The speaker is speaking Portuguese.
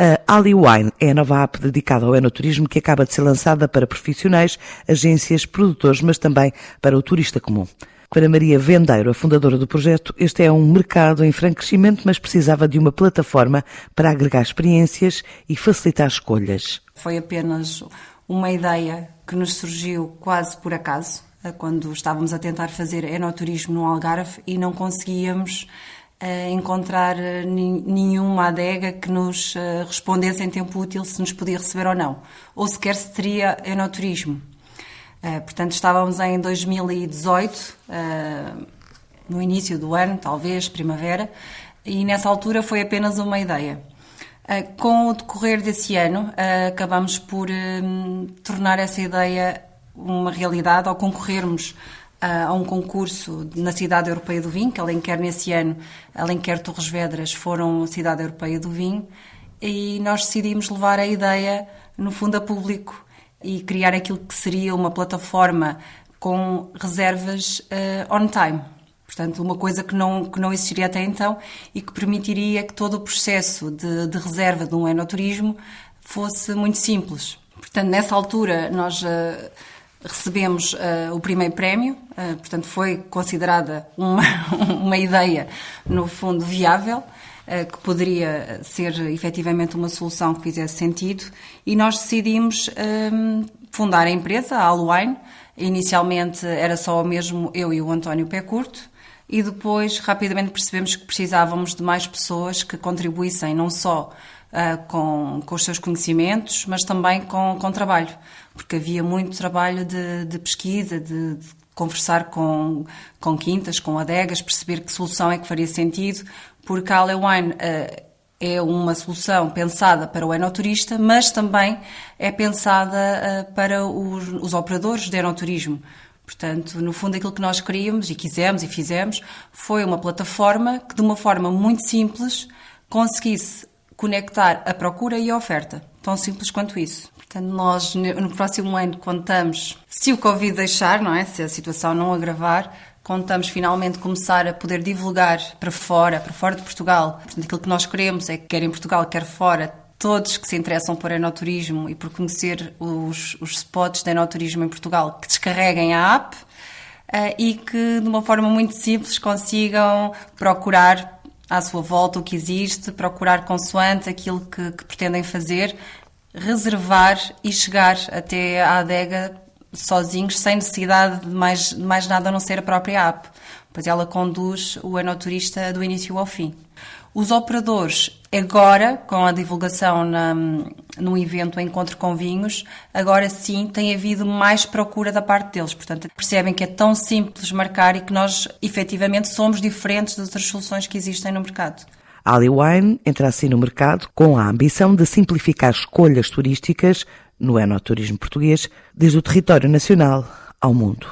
A Ali Wine é a nova app dedicada ao enoturismo que acaba de ser lançada para profissionais, agências, produtores, mas também para o turista comum. Para Maria Vendeiro, a fundadora do projeto, este é um mercado em franco crescimento, mas precisava de uma plataforma para agregar experiências e facilitar escolhas. Foi apenas uma ideia que nos surgiu quase por acaso, quando estávamos a tentar fazer enoturismo no Algarve e não conseguíamos encontrar eh, nenhuma adega que nos uh, respondesse em tempo útil se nos podia receber ou não, ou sequer se teria enoturismo. Uh, portanto, estávamos em 2018, no início do ano, talvez, primavera, e nessa altura foi apenas uma ideia. Com o decorrer desse ano, acabamos por tornar essa ideia uma realidade ao concorrermos a um concurso na Cidade Europeia do Vinho, que Alenquer nesse ano, Alenquer Torres Vedras foram a Cidade Europeia do Vinho, e nós decidimos levar a ideia, no fundo, a público e criar aquilo que seria uma plataforma com reservas uh, on time. Portanto, uma coisa que não, que não existiria até então e que permitiria que todo o processo de, de reserva de um enoturismo fosse muito simples. Portanto, nessa altura, nós. Uh, recebemos uh, o primeiro prémio, uh, portanto foi considerada uma, uma ideia, no fundo, viável, uh, que poderia ser efetivamente uma solução que fizesse sentido, e nós decidimos fundar a empresa, a Aluine. Inicialmente era só mesmo eu e o António Pé Curto, e depois rapidamente percebemos que precisávamos de mais pessoas que contribuíssem não só uh, com, com os seus conhecimentos, mas também com, com trabalho, porque havia muito trabalho de, de pesquisa, de, de conversar com, com quintas, com adegas, perceber que solução é que faria sentido, porque a Alewine uh, é uma solução pensada para o enoturista, mas também é pensada uh, para os, os, operadores de enoturismo. Portanto, no fundo, aquilo que nós queríamos e quisemos e fizemos foi uma plataforma que, de uma forma muito simples, conseguisse conectar a procura e a oferta. Tão simples quanto isso. Portanto, nós no próximo ano contamos, se o Covid deixar, não é? Se a situação não agravar, contamos finalmente começar a poder divulgar para fora, para fora de Portugal. Portanto, aquilo que nós queremos é que quer em Portugal, quer fora, todos que se interessam por enoturismo e por conhecer os, os spots de enoturismo em Portugal, que descarreguem a app uh, e que de uma forma muito simples consigam procurar à sua volta o que existe, procurar consoante aquilo que, que pretendem fazer, reservar e chegar até à adega sozinhos, sem necessidade de mais, de mais nada a não ser a própria app, pois ela conduz o enoturista do início ao fim. Os operadores, agora, com a divulgação na, num evento Encontro com Vinhos, agora sim tem havido mais procura da parte deles. Portanto, percebem que é tão simples marcar e que nós, efetivamente, somos diferentes das outras soluções que existem no mercado. A Ali Wine entra assim no mercado com a ambição de simplificar escolhas turísticas no enoturismo português, desde o território nacional ao mundo.